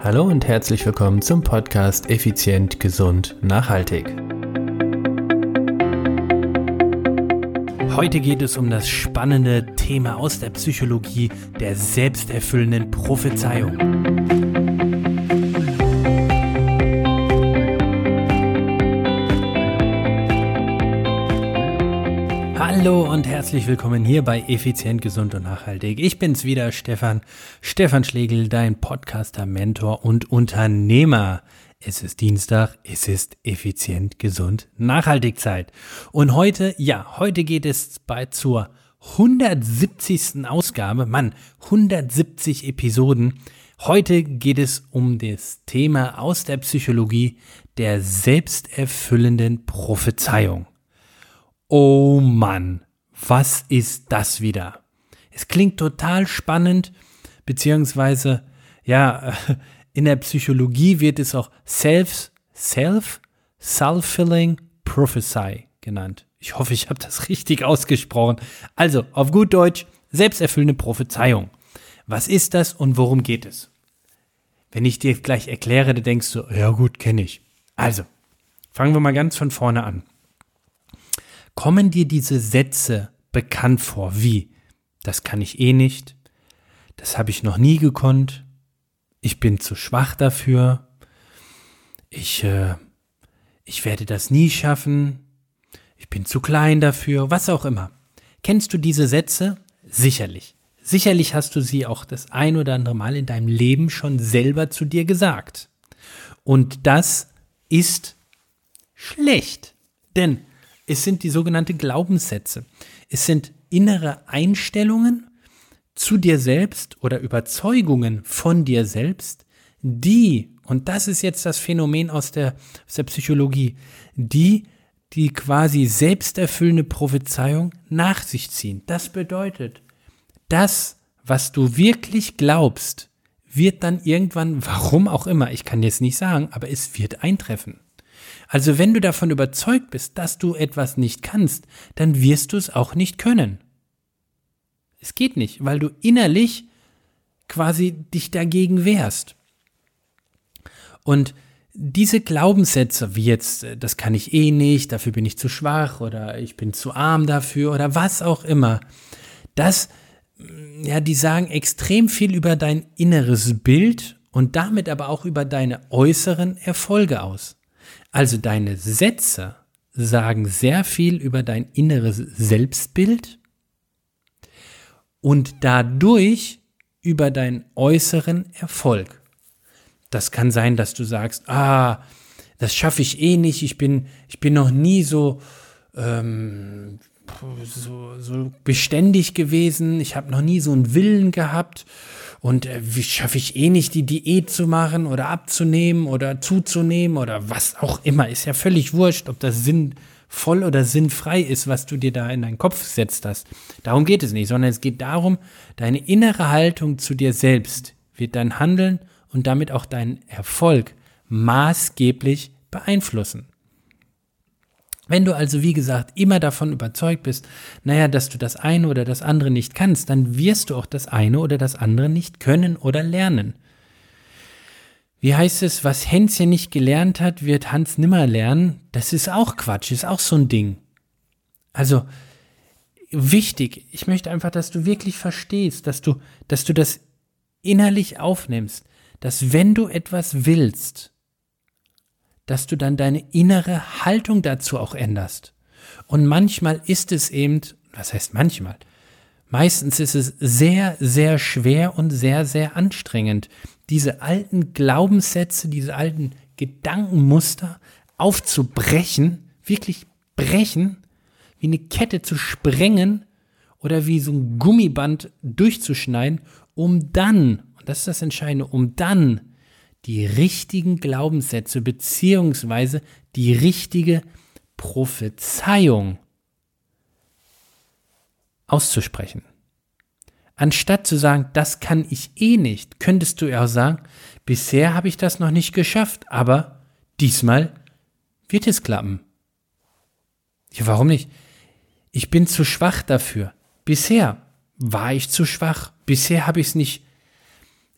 Hallo und herzlich willkommen zum Podcast Effizient, Gesund, Nachhaltig. Heute geht es um das spannende Thema aus der Psychologie der selbsterfüllenden Prophezeiung. Hallo und herzlich willkommen hier bei Effizient, Gesund und Nachhaltig. Ich bin's wieder, Stefan, Stefan Schlegel, dein Podcaster, Mentor und Unternehmer. Es ist Dienstag, es ist effizient, gesund, nachhaltig Zeit. Und heute, ja, heute geht es bei zur 170. Ausgabe, Mann, 170 Episoden. Heute geht es um das Thema aus der Psychologie der selbsterfüllenden Prophezeiung. Oh Mann, was ist das wieder? Es klingt total spannend, beziehungsweise, ja, in der Psychologie wird es auch Self, Self, Self-Filling Prophecy genannt. Ich hoffe, ich habe das richtig ausgesprochen. Also, auf gut Deutsch, selbsterfüllende Prophezeiung. Was ist das und worum geht es? Wenn ich dir gleich erkläre, dann denkst du, ja gut, kenne ich. Also, fangen wir mal ganz von vorne an. Kommen dir diese Sätze bekannt vor wie, das kann ich eh nicht, das habe ich noch nie gekonnt, ich bin zu schwach dafür, ich, äh, ich werde das nie schaffen, ich bin zu klein dafür, was auch immer. Kennst du diese Sätze? Sicherlich. Sicherlich hast du sie auch das ein oder andere Mal in deinem Leben schon selber zu dir gesagt. Und das ist schlecht. Denn es sind die sogenannten Glaubenssätze. Es sind innere Einstellungen zu dir selbst oder Überzeugungen von dir selbst, die, und das ist jetzt das Phänomen aus der, aus der Psychologie, die die quasi selbsterfüllende Prophezeiung nach sich ziehen. Das bedeutet, das, was du wirklich glaubst, wird dann irgendwann, warum auch immer, ich kann jetzt nicht sagen, aber es wird eintreffen. Also wenn du davon überzeugt bist, dass du etwas nicht kannst, dann wirst du es auch nicht können. Es geht nicht, weil du innerlich quasi dich dagegen wehrst. Und diese Glaubenssätze, wie jetzt, äh, das kann ich eh nicht, dafür bin ich zu schwach oder ich bin zu arm dafür oder was auch immer, das, mm, ja, die sagen extrem viel über dein inneres Bild und damit aber auch über deine äußeren Erfolge aus. Also deine Sätze sagen sehr viel über dein inneres Selbstbild und dadurch über deinen äußeren Erfolg. Das kann sein, dass du sagst, ah, das schaffe ich eh nicht, ich bin, ich bin noch nie so, ähm, so, so beständig gewesen, ich habe noch nie so einen Willen gehabt und äh, wie schaffe ich eh nicht, die Diät zu machen oder abzunehmen oder zuzunehmen oder was auch immer. Ist ja völlig wurscht, ob das sinnvoll oder sinnfrei ist, was du dir da in deinen Kopf gesetzt hast. Darum geht es nicht, sondern es geht darum, deine innere Haltung zu dir selbst wird dein Handeln und damit auch deinen Erfolg maßgeblich beeinflussen. Wenn du also, wie gesagt, immer davon überzeugt bist, naja, dass du das eine oder das andere nicht kannst, dann wirst du auch das eine oder das andere nicht können oder lernen. Wie heißt es, was Hänschen nicht gelernt hat, wird Hans nimmer lernen? Das ist auch Quatsch, ist auch so ein Ding. Also, wichtig, ich möchte einfach, dass du wirklich verstehst, dass du, dass du das innerlich aufnimmst, dass wenn du etwas willst, dass du dann deine innere Haltung dazu auch änderst. Und manchmal ist es eben, was heißt manchmal? Meistens ist es sehr, sehr schwer und sehr, sehr anstrengend, diese alten Glaubenssätze, diese alten Gedankenmuster aufzubrechen, wirklich brechen, wie eine Kette zu sprengen oder wie so ein Gummiband durchzuschneiden, um dann, und das ist das Entscheidende, um dann die richtigen Glaubenssätze beziehungsweise die richtige Prophezeiung auszusprechen. Anstatt zu sagen, das kann ich eh nicht, könntest du ja auch sagen, bisher habe ich das noch nicht geschafft, aber diesmal wird es klappen. Ja, warum nicht? Ich bin zu schwach dafür. Bisher war ich zu schwach. Bisher habe ich es nicht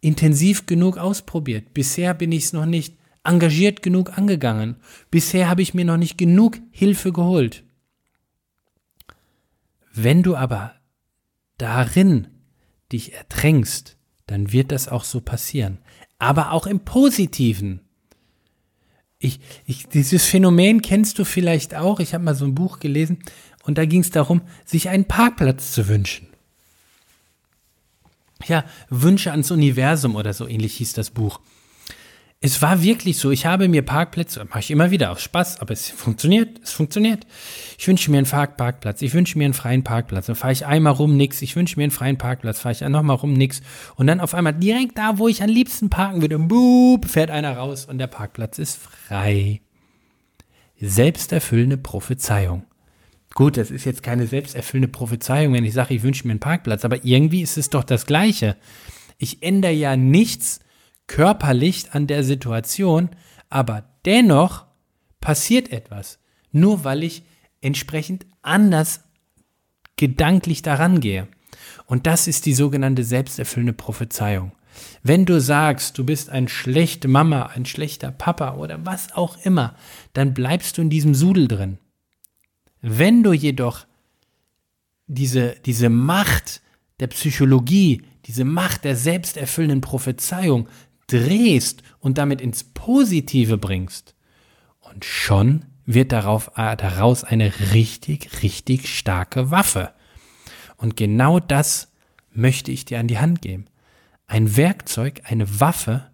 intensiv genug ausprobiert. Bisher bin ich es noch nicht engagiert genug angegangen. Bisher habe ich mir noch nicht genug Hilfe geholt. Wenn du aber darin dich ertränkst, dann wird das auch so passieren. Aber auch im Positiven. Ich, ich, dieses Phänomen kennst du vielleicht auch. Ich habe mal so ein Buch gelesen und da ging es darum, sich einen Parkplatz zu wünschen. Ja, Wünsche ans Universum oder so ähnlich hieß das Buch. Es war wirklich so, ich habe mir Parkplätze, mache ich immer wieder aus Spaß, aber es funktioniert, es funktioniert. Ich wünsche mir einen Parkplatz, ich wünsche mir einen freien Parkplatz. Dann fahre ich einmal rum, nix. Ich wünsche mir einen freien Parkplatz, fahre ich nochmal rum, nix. Und dann auf einmal direkt da, wo ich am liebsten parken würde, boop, fährt einer raus und der Parkplatz ist frei. Selbsterfüllende Prophezeiung. Gut, das ist jetzt keine selbsterfüllende Prophezeiung, wenn ich sage, ich wünsche mir einen Parkplatz, aber irgendwie ist es doch das Gleiche. Ich ändere ja nichts körperlich an der Situation, aber dennoch passiert etwas, nur weil ich entsprechend anders gedanklich daran gehe. Und das ist die sogenannte selbsterfüllende Prophezeiung. Wenn du sagst, du bist ein schlechte Mama, ein schlechter Papa oder was auch immer, dann bleibst du in diesem Sudel drin. Wenn du jedoch diese, diese Macht der Psychologie, diese Macht der selbsterfüllenden Prophezeiung drehst und damit ins Positive bringst. Und schon wird darauf, äh, daraus eine richtig, richtig starke Waffe. Und genau das möchte ich dir an die Hand geben. Ein Werkzeug, eine Waffe.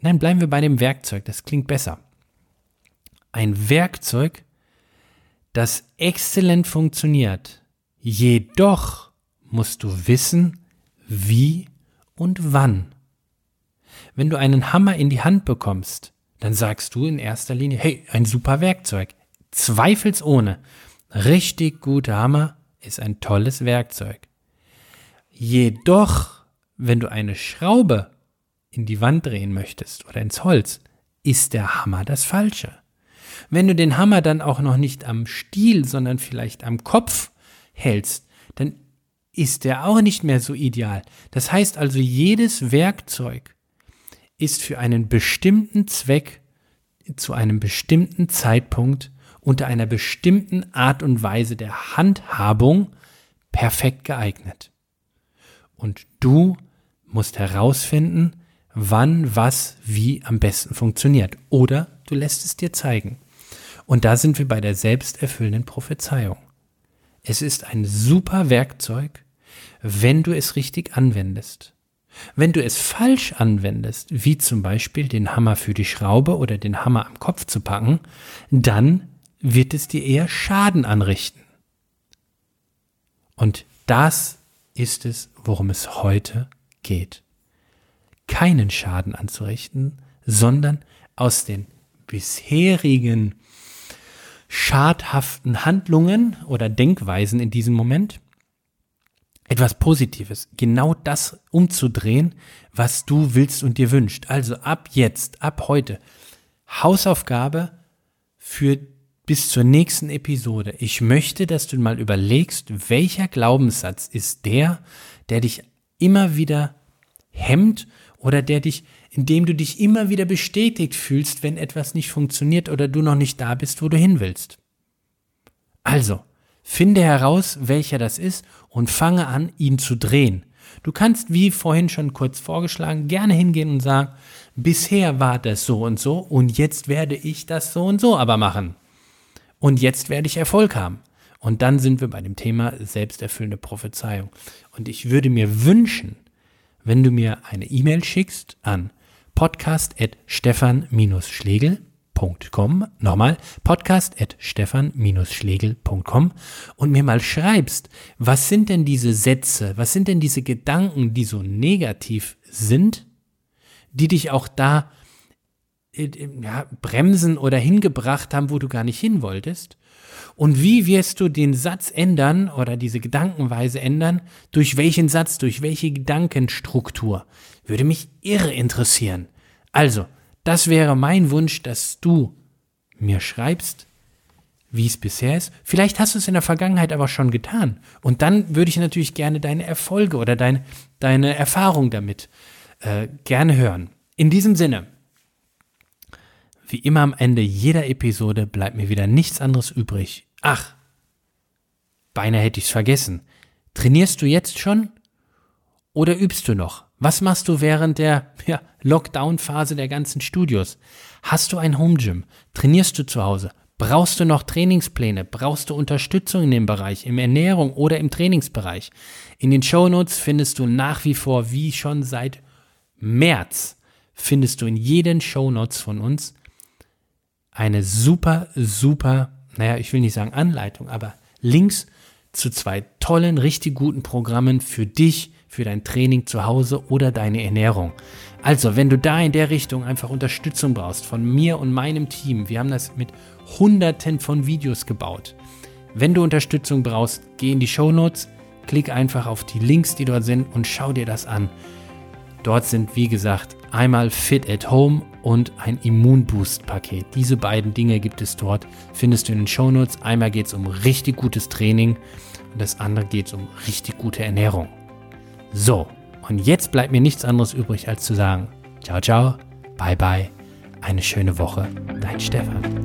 Nein, bleiben wir bei dem Werkzeug, das klingt besser. Ein Werkzeug, das exzellent funktioniert. Jedoch musst du wissen, wie und wann. Wenn du einen Hammer in die Hand bekommst, dann sagst du in erster Linie, hey, ein super Werkzeug. Zweifelsohne. Richtig guter Hammer ist ein tolles Werkzeug. Jedoch, wenn du eine Schraube in die Wand drehen möchtest oder ins Holz, ist der Hammer das Falsche. Wenn du den Hammer dann auch noch nicht am Stiel, sondern vielleicht am Kopf hältst, dann ist der auch nicht mehr so ideal. Das heißt also, jedes Werkzeug ist für einen bestimmten Zweck zu einem bestimmten Zeitpunkt unter einer bestimmten Art und Weise der Handhabung perfekt geeignet. Und du musst herausfinden, wann was wie am besten funktioniert. Oder du lässt es dir zeigen. Und da sind wir bei der selbsterfüllenden Prophezeiung. Es ist ein super Werkzeug, wenn du es richtig anwendest. Wenn du es falsch anwendest, wie zum Beispiel den Hammer für die Schraube oder den Hammer am Kopf zu packen, dann wird es dir eher Schaden anrichten. Und das ist es, worum es heute geht. Keinen Schaden anzurichten, sondern aus den bisherigen schadhaften Handlungen oder Denkweisen in diesem Moment etwas Positives, genau das umzudrehen, was du willst und dir wünscht. Also ab jetzt, ab heute, Hausaufgabe für bis zur nächsten Episode. Ich möchte, dass du mal überlegst, welcher Glaubenssatz ist der, der dich immer wieder hemmt oder der dich, indem du dich immer wieder bestätigt fühlst, wenn etwas nicht funktioniert oder du noch nicht da bist, wo du hin willst. Also, Finde heraus, welcher das ist und fange an, ihn zu drehen. Du kannst, wie vorhin schon kurz vorgeschlagen, gerne hingehen und sagen, bisher war das so und so und jetzt werde ich das so und so aber machen. Und jetzt werde ich Erfolg haben. Und dann sind wir bei dem Thema selbsterfüllende Prophezeiung. Und ich würde mir wünschen, wenn du mir eine E-Mail schickst an podcast.stefan-schlegel stefan-schlegel.com. Nochmal, podcast at stefan-schlegel.com und mir mal schreibst, was sind denn diese Sätze, was sind denn diese Gedanken, die so negativ sind, die dich auch da äh, ja, bremsen oder hingebracht haben, wo du gar nicht hin wolltest? Und wie wirst du den Satz ändern oder diese Gedankenweise ändern? Durch welchen Satz, durch welche Gedankenstruktur? Würde mich irre interessieren. Also, das wäre mein Wunsch, dass du mir schreibst, wie es bisher ist. Vielleicht hast du es in der Vergangenheit aber schon getan. Und dann würde ich natürlich gerne deine Erfolge oder deine, deine Erfahrung damit äh, gerne hören. In diesem Sinne, wie immer am Ende jeder Episode bleibt mir wieder nichts anderes übrig. Ach, beinahe hätte ich es vergessen. Trainierst du jetzt schon? Oder übst du noch? Was machst du während der ja, Lockdown-Phase der ganzen Studios? Hast du ein Home Gym? Trainierst du zu Hause? Brauchst du noch Trainingspläne? Brauchst du Unterstützung in dem Bereich, im Ernährung oder im Trainingsbereich? In den Shownotes findest du nach wie vor, wie schon seit März, findest du in jeden Shownotes von uns eine super, super, naja, ich will nicht sagen Anleitung, aber Links zu zwei tollen, richtig guten Programmen für dich, für dein Training zu Hause oder deine Ernährung. Also, wenn du da in der Richtung einfach Unterstützung brauchst von mir und meinem Team, wir haben das mit hunderten von Videos gebaut. Wenn du Unterstützung brauchst, geh in die Show Notes, klick einfach auf die Links, die dort sind und schau dir das an. Dort sind, wie gesagt, einmal Fit at Home und ein Immunboost-Paket. Diese beiden Dinge gibt es dort, findest du in den Show Notes. Einmal geht es um richtig gutes Training und das andere geht es um richtig gute Ernährung. So, und jetzt bleibt mir nichts anderes übrig, als zu sagen, ciao, ciao, bye, bye, eine schöne Woche, dein Stefan.